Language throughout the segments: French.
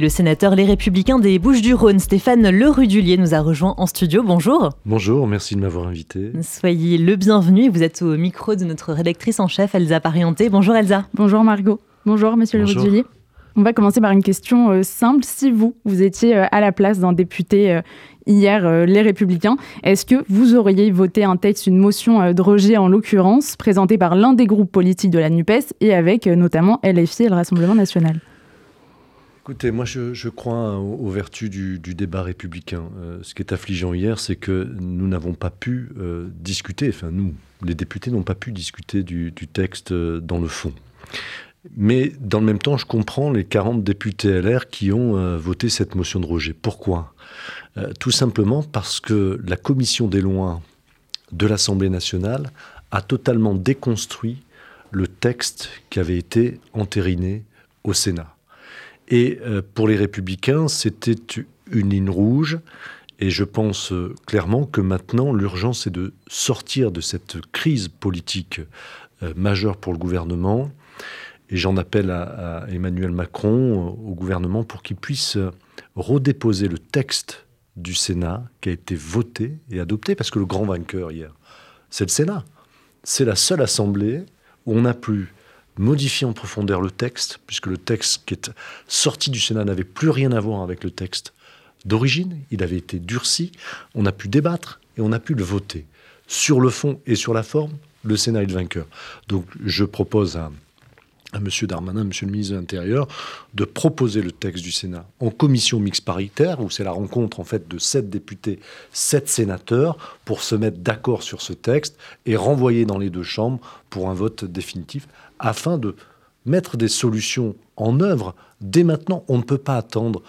Le sénateur Les Républicains des Bouches-du-Rhône, Stéphane Lerudulier, nous a rejoint en studio. Bonjour. Bonjour, merci de m'avoir invité. Soyez le bienvenu. Vous êtes au micro de notre rédactrice en chef, Elsa Parienté. Bonjour Elsa. Bonjour Margot. Bonjour Monsieur Lerudulier. On va commencer par une question euh, simple. Si vous, vous étiez euh, à la place d'un député euh, hier, Les Républicains, est-ce que vous auriez voté un texte, une motion de rejet en l'occurrence, présentée par l'un des groupes politiques de la NUPES et avec notamment LFI et le Rassemblement national? Écoutez, moi je, crois aux, vertus du, débat républicain. ce qui est affligeant hier, c'est que nous n'avons pas pu discuter, enfin nous, les députés n'ont pas pu discuter du, texte dans le fond. Mais dans le même temps, je comprends les 40 députés LR qui ont euh, voté cette motion de rejet. Pourquoi? Euh, Tout simplement parce que la commission des lois de l'Assemblée nationale a totalement déconstruit le texte qui avait été entériné au Sénat. Et euh, pour les républicains, c'était une ligne rouge. Et je pense clairement que maintenant, l'urgence est de sortir de cette crise politique majeure pour le gouvernement et j'en appelle à, Emmanuel Macron, au gouvernement, pour qu'il puisse redéposer le texte du Sénat qui a été voté et adopté, parce que le grand vainqueur hier, c'est le Sénat. C'est la seule assemblée où on a pu modifier en profondeur le texte, puisque le texte qui est sorti du Sénat n'avait plus rien à voir avec le texte d'origine, il avait été durci, on a pu débattre et on a pu le voter. Sur le fond et sur la forme, le Sénat est le vainqueur. Donc je propose à, à M. Darmanin, M. le ministre de l'Intérieur, de proposer le texte du Sénat en commission mixte paritaire, où c'est la rencontre en fait de sept députés, sept sénateurs, pour se mettre d'accord sur ce texte et renvoyer dans les deux chambres pour un vote définitif, afin de mettre des solutions en œuvre dès maintenant. On ne peut pas attendre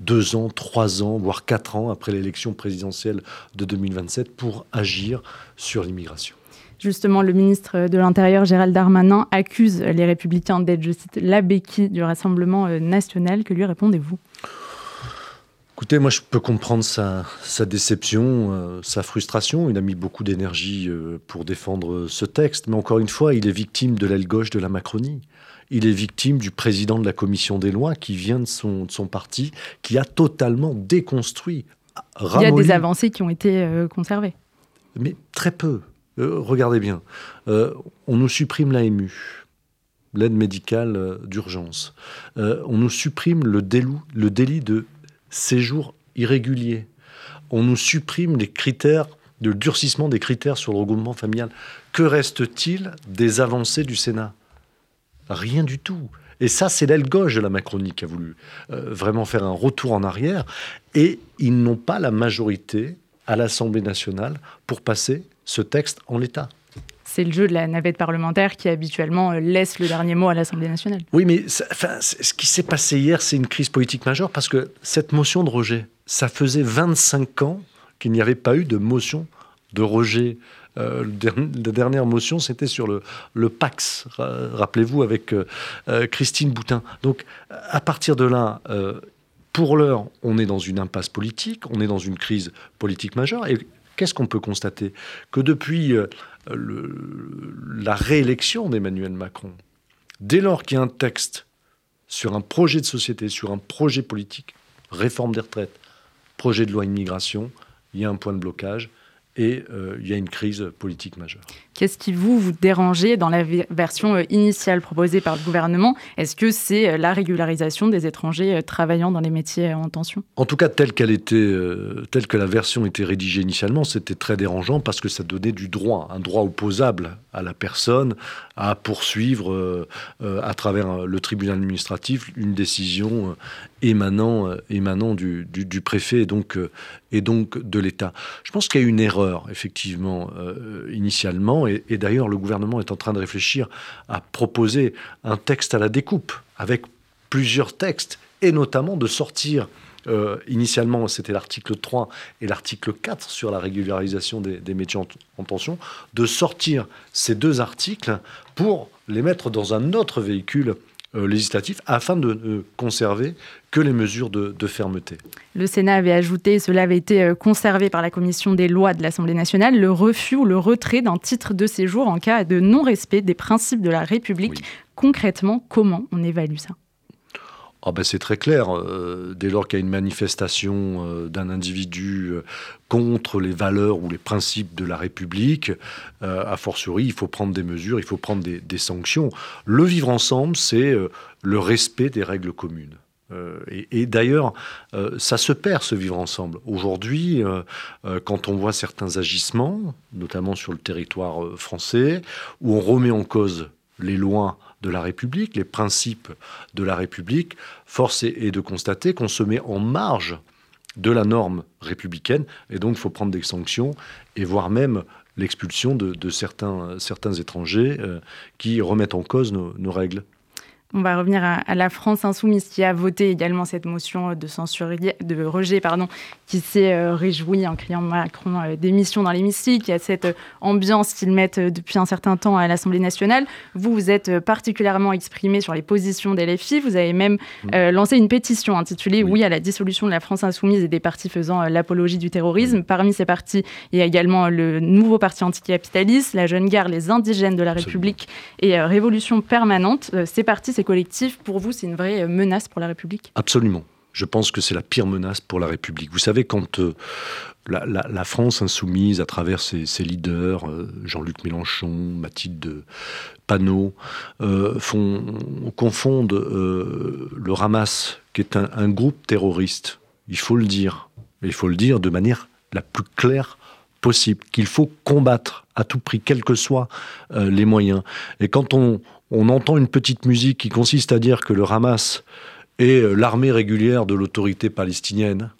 deux ans, trois ans, voire quatre ans après l'élection présidentielle de 2027 pour agir sur l'immigration. Justement, le ministre de l'Intérieur, Gérald Darmanin, accuse les républicains d'être, je cite, la béquille du Rassemblement euh, national. Que lui répondez-vous? Écoutez, moi je peux comprendre sa, déception, euh, sa frustration. Il a mis beaucoup d'énergie euh, pour défendre ce texte, mais encore une fois, il est victime de l'aile gauche de la Macronie. Il est victime du président de la commission des lois qui vient de son, de son parti, qui a totalement déconstruit. Il y a des avancées qui ont été conservées. Mais très peu. Euh, regardez bien, euh, on nous supprime l'AMU, l'aide médicale euh, d'urgence. on nous supprime le, le délit de séjour irrégulier. On nous supprime les critères de durcissement des critères sur le regroupement familial. Que reste-t-il des avancées du Sénat? Rien du tout. Et ça, c'est l'aile gauche de la Macronie qui a voulu vraiment faire un retour en arrière. Et ils n'ont pas la majorité à l'Assemblée nationale pour passer ce texte en l'état. C'est le jeu de la navette parlementaire qui habituellement euh, laisse le dernier mot à l'Assemblée nationale. Oui, mais ce qui s'est passé hier, c'est une crise politique majeure parce que cette motion de rejet, ça faisait 25 ans qu'il n'y avait pas eu de motion de rejet. Euh, la dernière motion, c'était sur le, le Pax, rappelez-vous, avec euh, Christine Boutin. Donc, à partir de là, pour l'heure, on est dans une impasse politique, on est dans une crise politique majeure. Et qu'est-ce qu'on peut constater? Que depuis la réélection d'Emmanuel Macron, dès lors qu'il y a un texte sur un projet de société, sur un projet politique, réforme des retraites, projet de loi immigration, il y a un point de blocage et euh, il y a une crise politique majeure. Qu'est-ce qui vous, vous dérangeait dans la version euh, initiale proposée par le gouvernement? Est-ce que c'est euh, la régularisation des étrangers travaillant dans les métiers en tension? En tout cas, telle qu'elle était, telle que la version était rédigée initialement, c'était très dérangeant parce que ça donnait du droit, un droit opposable à la personne à poursuivre à travers le tribunal administratif une décision émanant, émanant du, du, préfet et donc, et donc de l'État. Je pense qu'il y a une erreur, effectivement, initialement. Et, d'ailleurs le gouvernement est en train de réfléchir à proposer un texte à la découpe, avec plusieurs textes, et notamment de sortir euh, initialement, c'était l'article 3 et l'article 4 sur la régularisation des, métiers en, tension, de sortir ces deux articles pour les mettre dans un autre véhicule euh, législatif afin de ne conserver que les mesures de, fermeté. Le Sénat avait ajouté, cela avait été euh, conservé par la commission des lois de l'Assemblée nationale, le refus ou le retrait d'un titre de séjour en cas de non-respect des principes de la République. Concrètement, comment on évalue ça? Ah ben c'est très clair. dès lors qu'il y a une manifestation d'un individu contre les valeurs ou les principes de la République, a fortiori, il faut prendre des mesures, il faut prendre des sanctions. Le vivre ensemble, c'est le respect des règles communes. Euh, et, d'ailleurs, euh, ça se perd ce vivre ensemble. Aujourd'hui, euh, quand on voit certains agissements, notamment sur le territoire français, où on remet en cause les lois de la République, les principes de la République, force est, de constater qu'on se met en marge de la norme républicaine, et donc il faut prendre des sanctions, et voire même l'expulsion de, certains, certains étrangers qui remettent en cause nos règles. On va revenir à, la France insoumise qui a voté également cette motion de censure, de rejet, pardon, qui s'est euh, réjoui en criant Macron euh, démission dans l'hémicycle. Il y a cette euh, ambiance qu'ils mettent depuis un certain temps à l'Assemblée nationale. Vous, vous êtes particulièrement exprimé sur les positions des LFI. Vous avez même lancé une pétition intitulée oui. à la dissolution de la France insoumise et des partis faisant l'apologie du terrorisme. Parmi ces partis, il y a également le nouveau parti anticapitaliste, la Jeune Garde, les indigènes de la République et Révolution permanente. ces partis ces collectifs, pour vous, c'est une vraie menace pour la République? Absolument. Je pense que c'est la pire menace pour la République. Vous savez, quand euh, la, France insoumise, à travers ses, leaders, euh, Jean-Luc Mélenchon, Mathilde Panot, euh, confondent le Hamas, qui est un, groupe terroriste, il faut le dire, il faut le dire de manière la plus claire possible, qu'il faut combattre à tout prix, quels que soient les moyens. Et quand on, on entend une petite musique qui consiste à dire que le Hamas est euh, l'armée régulière de l'autorité palestinienne,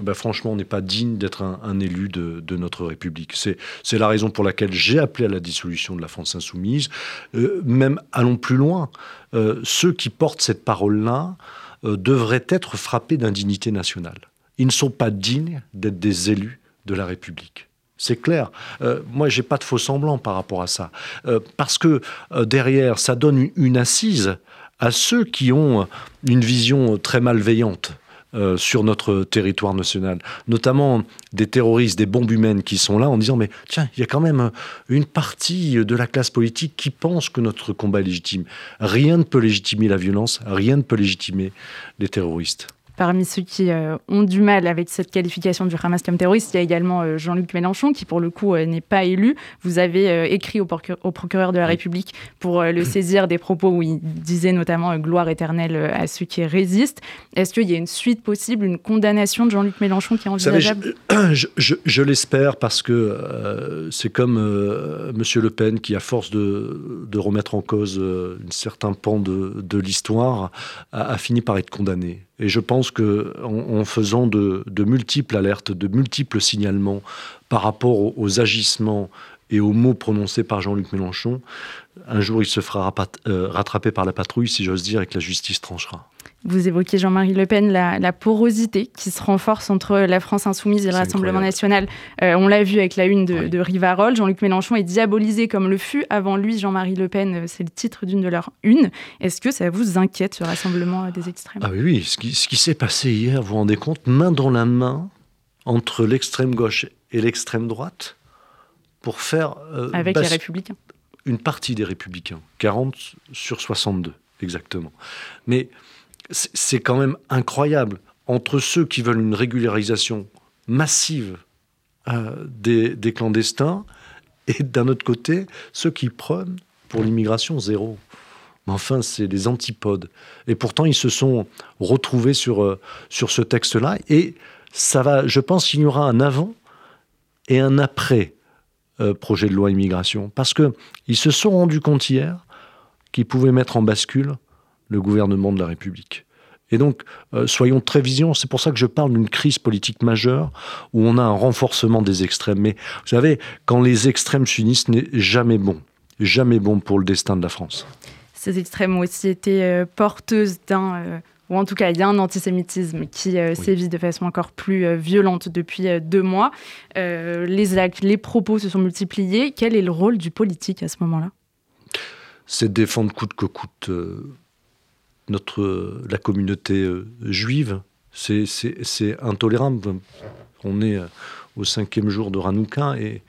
ben franchement, on n'est pas digne d'être un, élu de, notre République. C'est la raison pour laquelle j'ai appelé à la dissolution de la France insoumise. Euh, même, allons plus loin, euh, ceux qui portent cette parole-là devraient être frappés d'indignité nationale. Ils ne sont pas dignes d'être des élus de la République. C'est clair. Euh, moi, j'ai pas de faux semblants par rapport à ça. Euh, parce que euh, derrière, ça donne une, assise à ceux qui ont une vision très malveillante. sur notre territoire national, notamment des terroristes, des bombes humaines qui sont là en disant mais tiens, il y a quand même une partie de la classe politique qui pense que notre combat est légitime. Rien ne peut légitimer la violence, rien ne peut légitimer les terroristes. Parmi ceux qui euh, ont du mal avec cette qualification du Hamas comme terroriste, il y a également euh, Jean-Luc Mélenchon, qui pour le coup euh, n'est pas élu. Vous avez écrit au, procureur de la République pour le saisir des propos où il disait notamment gloire éternelle à ceux qui résistent. Est-ce qu'il y a une suite possible, une condamnation de Jean-Luc Mélenchon qui est envisageable? Je, l'espère parce que c'est comme M. Le Pen qui, à force de, remettre en cause un certain pan de, l'histoire, a fini par être condamné. Et je pense que faisant de, multiples alertes, de multiples signalements par rapport aux, agissements et aux mots prononcés par Jean-Luc Mélenchon, un jour il se fera euh, rattraper par la patrouille, si j'ose dire, et que la justice tranchera. Vous évoquez Jean-Marie Le Pen, la, porosité qui se renforce entre la France insoumise et le Rassemblement national. Euh, on l'a vu avec la une de, Rivarol. Jean-Luc Mélenchon est diabolisé comme le fut avant lui Jean-Marie Le Pen. Euh, c'est le titre d'une de leurs une. Est-ce que ça vous inquiète, ce rassemblement des extrêmes? Ah oui, oui. Ce qui, ce qui s'est passé hier, vous vous rendez compte, main dans la main entre l'extrême gauche et l'extrême droite pour faire... Euh, avec les républicains. Une partie des républicains. 40 sur 62, exactement. Mais c'est quand même incroyable. Entre ceux qui veulent une régularisation massive euh, des, clandestins et d'un autre côté, ceux qui prennent pour l'immigration zéro. Mais enfin, c'est des antipodes. Et pourtant, ils se sont retrouvés sur, euh, sur ce texte-là. Et ça va, je pense qu'il y aura un avant et un après euh, projet de loi immigration. Parce qu'ils se sont rendus compte hier qu'ils pouvaient mettre en bascule le gouvernement de la République. Et donc, euh, soyons très vigilants. C'est pour ça que je parle d'une crise politique majeure où on a un renforcement des extrêmes. Mais vous savez, quand les extrêmes s'unissent, n'est jamais bon. Jamais bon pour le destin de la France. Ces extrêmes ont aussi été euh, porteuses d'un. Euh, ou en tout cas, il y a un antisémitisme qui sévit de façon encore plus violente depuis deux mois. les actes, les propos se sont multipliés. Quel est le rôle du politique à ce moment-là? C'est défendre coûte que coûte notre, la communauté euh, juive. C'est intolérable. On est euh, au cinquième jour de Hanouka et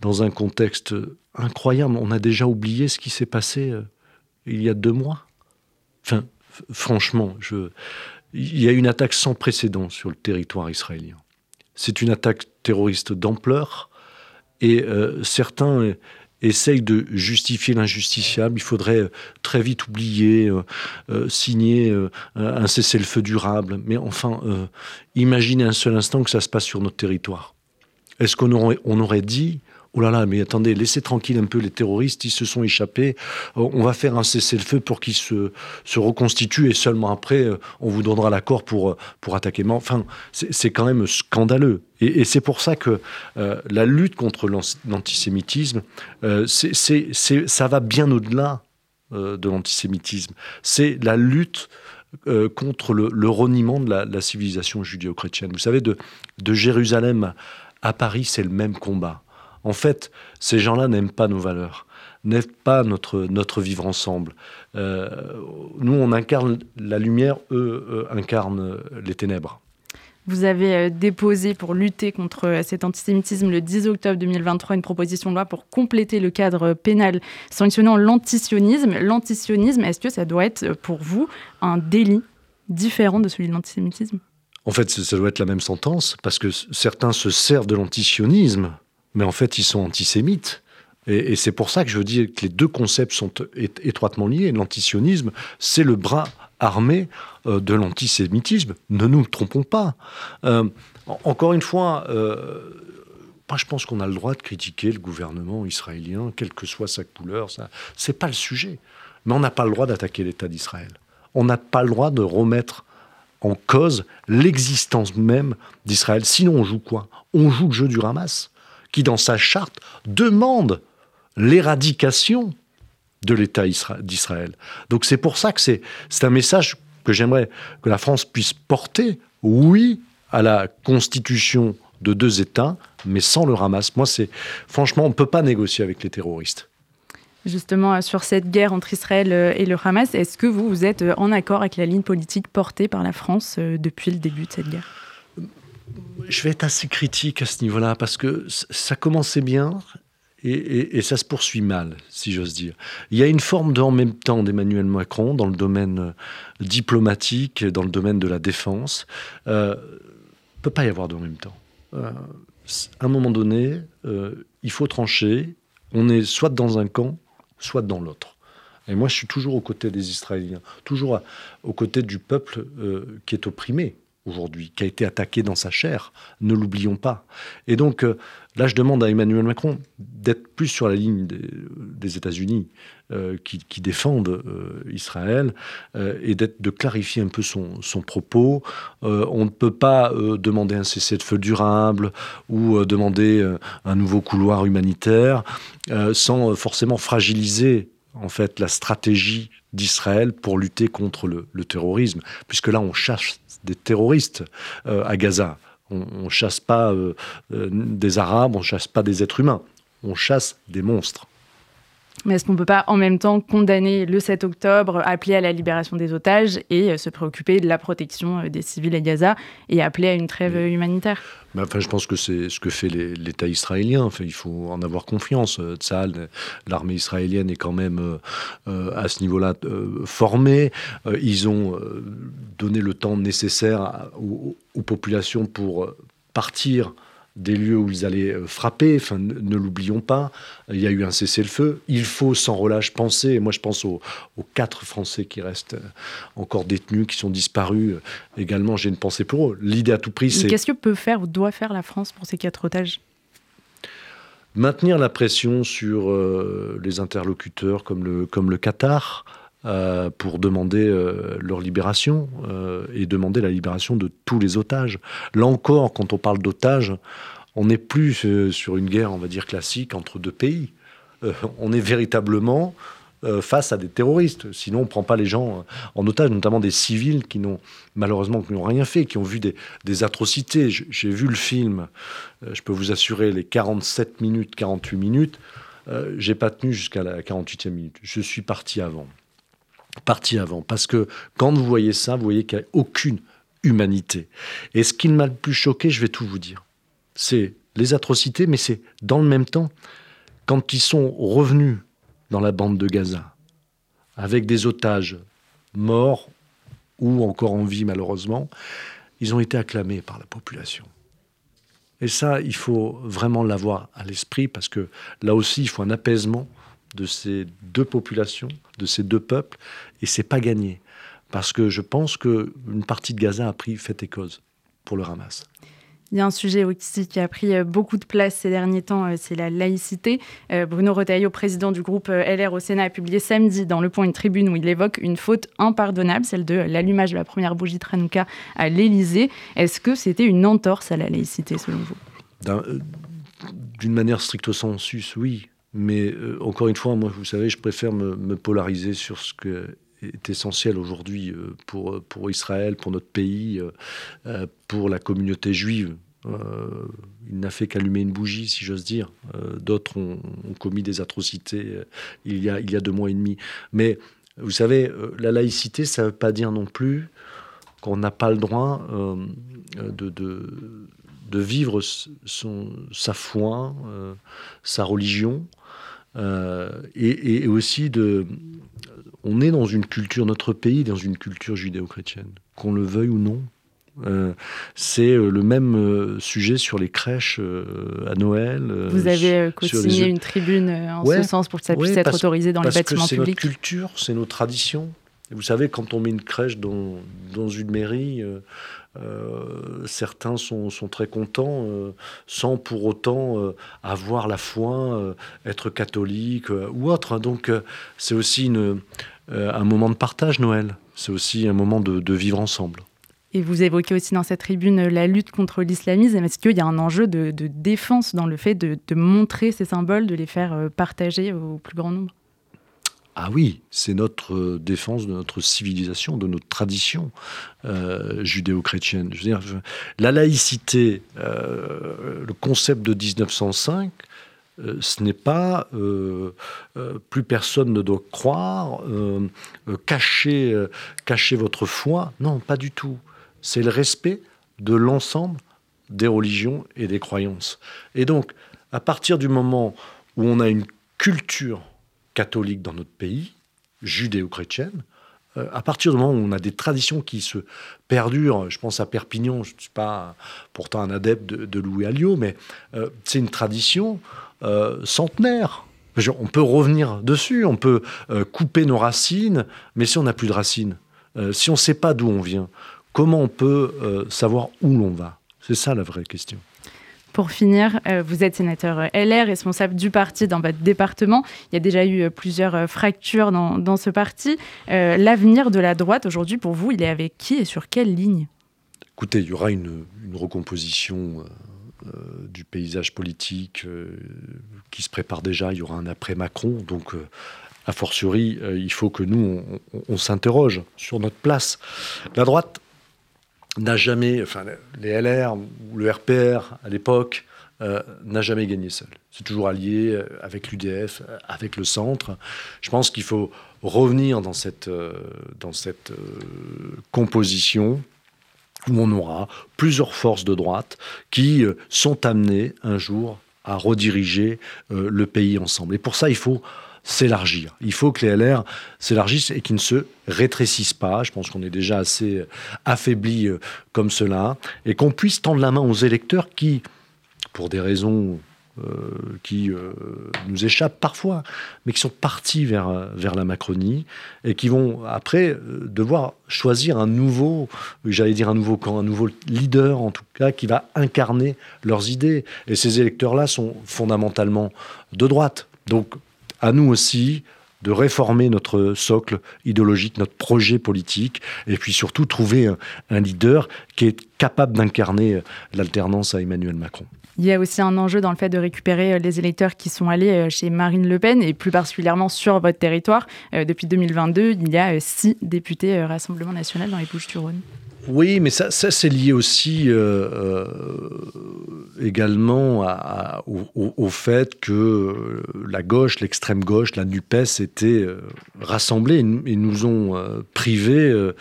dans un contexte incroyable. On a déjà oublié ce qui s'est passé euh, il y a deux mois. Enfin, franchement, il y a une attaque sans précédent sur le territoire israélien. C'est une attaque terroriste d'ampleur et euh, certains essayent de justifier l'injustifiable. Il faudrait euh, très vite oublier, euh, signer un cessez-le-feu durable. Mais enfin, imaginez un seul instant que ça se passe sur notre territoire. Est-ce qu'on aurait, on aurait dit Oh là là, mais attendez, laissez tranquille un peu les terroristes, ils se sont échappés. Euh, on va faire un cessez-le-feu pour qu'ils se, se reconstituent et seulement après, euh, on vous donnera l'accord pour, euh, pour attaquer. Mais enfin, c'est quand même scandaleux. Et, c'est pour ça que la lutte contre l'antisémitisme, ça va bien au-delà de l'antisémitisme. C'est la lutte contre le, reniement de la, civilisation judéo-chrétienne. Vous savez, de, de Jérusalem à Paris, c'est le même combat. En fait, ces gens-là n'aiment pas nos valeurs, n'aiment pas notre, notre vivre ensemble. Euh, nous, on incarne la lumière, eux, incarnent les ténèbres. Vous avez euh, déposé pour lutter contre euh, cet antisémitisme le 10 octobre 2023 une proposition de loi pour compléter le cadre pénal sanctionnant l'antisionisme. L'antisionisme, est-ce que ça doit être pour vous un délit différent de celui de l'antisémitisme? En fait, ça doit être la même sentence parce que certains se servent de l'antisionisme mais en fait, ils sont antisémites. Et, c'est pour ça que je veux dire que les deux concepts sont étroitement liés. L'antisionisme, c'est le bras armé euh, de l'antisémitisme. Ne nous trompons pas. Euh, encore une fois, euh, je pense qu'on a le droit de critiquer le gouvernement israélien, quelle que soit sa couleur. Ça, c'est pas le sujet. Mais on n'a pas le droit d'attaquer l'État d'Israël. On n'a pas le droit de remettre en cause l'existence même d'Israël. Sinon, on joue quoi? On joue le jeu du Hamas qui, dans sa charte, demande l'éradication de l'État d'Israël. Donc c'est pour ça que c'est un message que j'aimerais que la France puisse porter, oui, à la constitution de deux États, mais sans le Hamas. Moi, c'est franchement, on ne peut pas négocier avec les terroristes. Justement, euh, sur cette guerre entre Israël euh, et le Hamas, est-ce que vous, vous êtes euh, en accord avec la ligne politique portée par la France depuis le début de cette guerre? Je vais être assez critique à ce niveau-là parce que ça commençait bien et, ça se poursuit mal, si j'ose dire. Il y a une forme de en même temps d'Emmanuel Macron dans le domaine euh, diplomatique, dans le domaine de la défense. Il euh, ne peut pas y avoir de en même temps. Euh, à un moment donné, il faut trancher. On est soit dans un camp, soit dans l'autre. Et moi, je suis toujours aux côtés des Israéliens, toujours aux côtés du peuple qui est opprimé aujourd'hui, qui a été attaqué dans sa chair. Ne l'oublions pas. Et donc, euh, là, je demande à Emmanuel Macron d'être plus sur la ligne des, États-Unis euh, qui, défendent euh, Israël et de clarifier un peu son, son propos. on ne peut pas demander un cessez-le-feu durable ou demander un nouveau couloir humanitaire sans forcément fragiliser en fait la stratégie d'Israël pour lutter contre le, terrorisme, puisque là on chasse des terroristes euh, à Gaza. On, ne chasse pas euh, euh, des Arabes, on chasse pas des êtres humains, on chasse des monstres. Mais est-ce qu'on ne peut pas en même temps condamner le 7 octobre, appeler à la libération des otages et se préoccuper de la protection des civils à Gaza et appeler à une trêve humanitaire? Enfin, je pense que c'est ce que fait l'État israélien. Enfin, il faut en avoir confiance. Euh, Tzal, l'armée israélienne est quand même euh, euh, à ce niveau-là formée. ils ont donné le temps nécessaire aux, aux populations pour partir des lieux où ils allaient euh, frapper. Enfin, ne, l'oublions pas. Il y a eu un cessez-le-feu. Il faut sans relâche penser. moi, je pense aux, quatre Français qui restent euh, encore détenus, qui sont disparus. Euh, également, j'ai une pensée pour eux. L'idée à tout prix, c'est. Qu'est-ce que peut faire ou doit faire la France pour ces quatre otages? Maintenir la pression sur les interlocuteurs comme le, comme le Qatar, euh, pour demander euh, leur libération euh, et demander la libération de tous les otages. Là encore, quand on parle d'otages, on n'est plus sur une guerre, on va dire, classique entre deux pays. on est véritablement face à des terroristes. Sinon, on ne prend pas les gens en otage, notamment des civils qui n'ont malheureusement qui n'ont rien fait, qui ont vu des, atrocités. J'ai vu le film, je peux vous assurer, les 47 minutes, 48 minutes. J'ai pas tenu jusqu'à la 48e minute. Je suis parti avant parti avant. Parce que quand vous voyez ça, vous voyez qu'il n'y a aucune humanité. Et ce qui m'a le plus choqué, je vais tout vous dire, c'est les atrocités, mais c'est dans le même temps, quand ils sont revenus dans la bande de Gaza, avec des otages morts ou encore en vie malheureusement, ils ont été acclamés par la population. Et ça, il faut vraiment l'avoir à l'esprit parce que là aussi, il faut un apaisement de ces deux populations, de ces deux peuples, et c'est pas gagné. Parce que je pense qu'une partie de Gaza a pris fait et cause pour le Hamas. Il y a un sujet aussi qui a pris euh, beaucoup de place ces derniers temps, euh, c'est la laïcité. Euh, Bruno Retailleau, président du groupe LR au Sénat, a publié samedi dans Le Point une tribune où il évoque une faute impardonnable, celle de l'allumage de la première bougie de Hanouka à l'Élysée. Est-ce que c'était une entorse à la laïcité selon vous? D'une manière stricto sensus, oui. Mais encore une fois, moi, vous savez, je préfère me, polariser sur ce que est essentiel aujourd'hui euh, pour, pour Israël, pour notre pays, euh, euh, pour la communauté juive. il n'a fait qu'allumer une bougie, si j'ose dire. D'autres ont, commis des atrocités il, y a, deux mois et demi. Mais vous savez, la laïcité, ça ne veut pas dire non plus qu'on n'a pas le droit de, vivre sa foi, sa religion, et, et, aussi de, on est dans une culture, notre pays dans une culture judéo-chrétienne, qu'on le veuille ou non. Euh, c'est euh, le même euh, sujet sur les crèches à Noël. Vous avez co-signé une tribune en ce sens pour que ça puisse être autorisé dans les bâtiments publics. C'est notre culture, c'est nos traditions. vous savez, quand on met une crèche dans, dans une mairie, certains sont, sont, très contents sans pour autant avoir la foi, être catholique ou autre. Donc c'est aussi euh, un moment de partage, Noël. C'est aussi un moment de, vivre ensemble. Et vous évoquez aussi dans cette tribune la lutte contre l'islamisme. Est-ce qu'il y a un enjeu de, défense dans le fait de, montrer ces symboles, de les faire euh, partager au plus grand nombre? Ah oui, c'est notre euh, défense de notre civilisation, de notre tradition judéo-chrétienne. Veux dire, la laïcité, le concept de 1905, euh, ce n'est pas euh, euh, plus personne ne doit croire, cacher, cacher votre foi. Non, pas du tout. C'est le respect de l'ensemble des religions et des croyances. Et donc, à partir du moment où on a une culture catholique dans notre pays, judéo-chrétienne, à partir du moment où on a des traditions qui se perdurent, je pense à Perpignan, je ne suis pas pourtant un adepte de, Louis Alliot, mais c'est une tradition euh, centenaire. On peut revenir dessus, on peut euh, couper nos racines, mais si on n'a plus de racines, euh, si on ne sait pas d'où on vient, comment on peut savoir où l'on va? C'est ça la vraie question. Pour finir, vous êtes sénateur LR, responsable du parti dans votre département. Il y a déjà eu plusieurs fractures dans, ce parti. L'avenir de la droite aujourd'hui, pour vous, il est avec qui et sur quelle ligne? Écoutez, il y aura une recomposition euh, du paysage politique euh, qui se prépare déjà. Il y aura un après Macron. Donc, euh, a fortiori, il faut que nous, on, s'interroge sur notre place. La droite n'a jamais, enfin, les LR ou le RPR à l'époque, n'a jamais gagné seul. C'est toujours allié avec l'UDF, avec le centre. Je pense qu'il faut revenir dans cette, dans cette composition où on aura plusieurs forces de droite qui euh, sont amenées un jour à rediriger euh, le pays ensemble. Et pour ça, il faut s'élargir. Il faut que les LR s'élargissent et qu'ils ne se rétrécissent pas. Je pense qu'on est déjà assez euh, affaibli comme cela. Et qu'on puisse tendre la main aux électeurs qui, pour des raisons euh, qui euh, nous échappent parfois, mais qui sont partis vers, vers la Macronie et qui vont après euh, devoir choisir un nouveau, j'allais dire un nouveau camp, un nouveau leader en tout cas, qui va incarner leurs idées. Et ces électeurs-là sont fondamentalement de droite. Donc à nous aussi de réformer notre socle idéologique, notre projet politique, et puis surtout trouver un leader qui est capable d'incarner l'alternance à Emmanuel Macron. Il y a aussi un enjeu dans le fait de récupérer euh, les électeurs qui sont allés euh, chez Marine Le Pen et plus particulièrement sur votre territoire. Euh, depuis 2022, il y a six députés Rassemblement national dans les Bouches-du-Rhône. Oui, mais ça, ça c'est lié aussi également au, fait que la gauche, l'extrême gauche, la NUPES étaient rassemblés et nous ont privés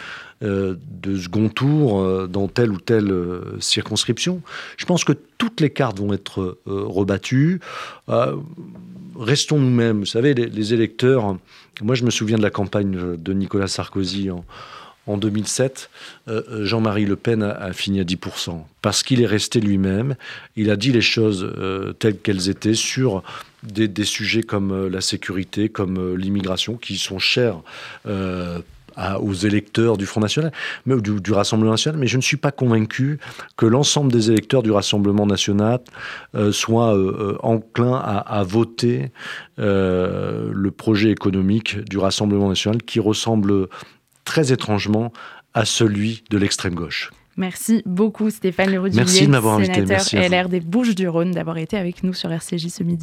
euh, de second tour euh, dans telle ou telle euh, circonscription. Je pense que toutes les cartes vont être rebattues. restons nous-mêmes. Vous savez, les, électeurs. Moi, je me souviens de la campagne de Nicolas Sarkozy en, en 2007, Jean-Marie Le Pen a, fini à 10%, parce qu'il est resté lui-même, il a dit les choses telles qu'elles étaient sur des, sujets comme la sécurité, comme l'immigration, qui sont chers aux électeurs du Front National, mais du, Rassemblement National, mais je ne suis pas convaincu que l'ensemble des électeurs du Rassemblement National euh, soient euh, euh, enclins à, voter le projet économique du Rassemblement National qui ressemble très étrangement à celui de l'extrême gauche. Merci beaucoup Stéphane Leroux Merci de m'avoir invité. Merci LR des Bouches du Rhône, d'avoir été avec nous sur RCJ ce midi.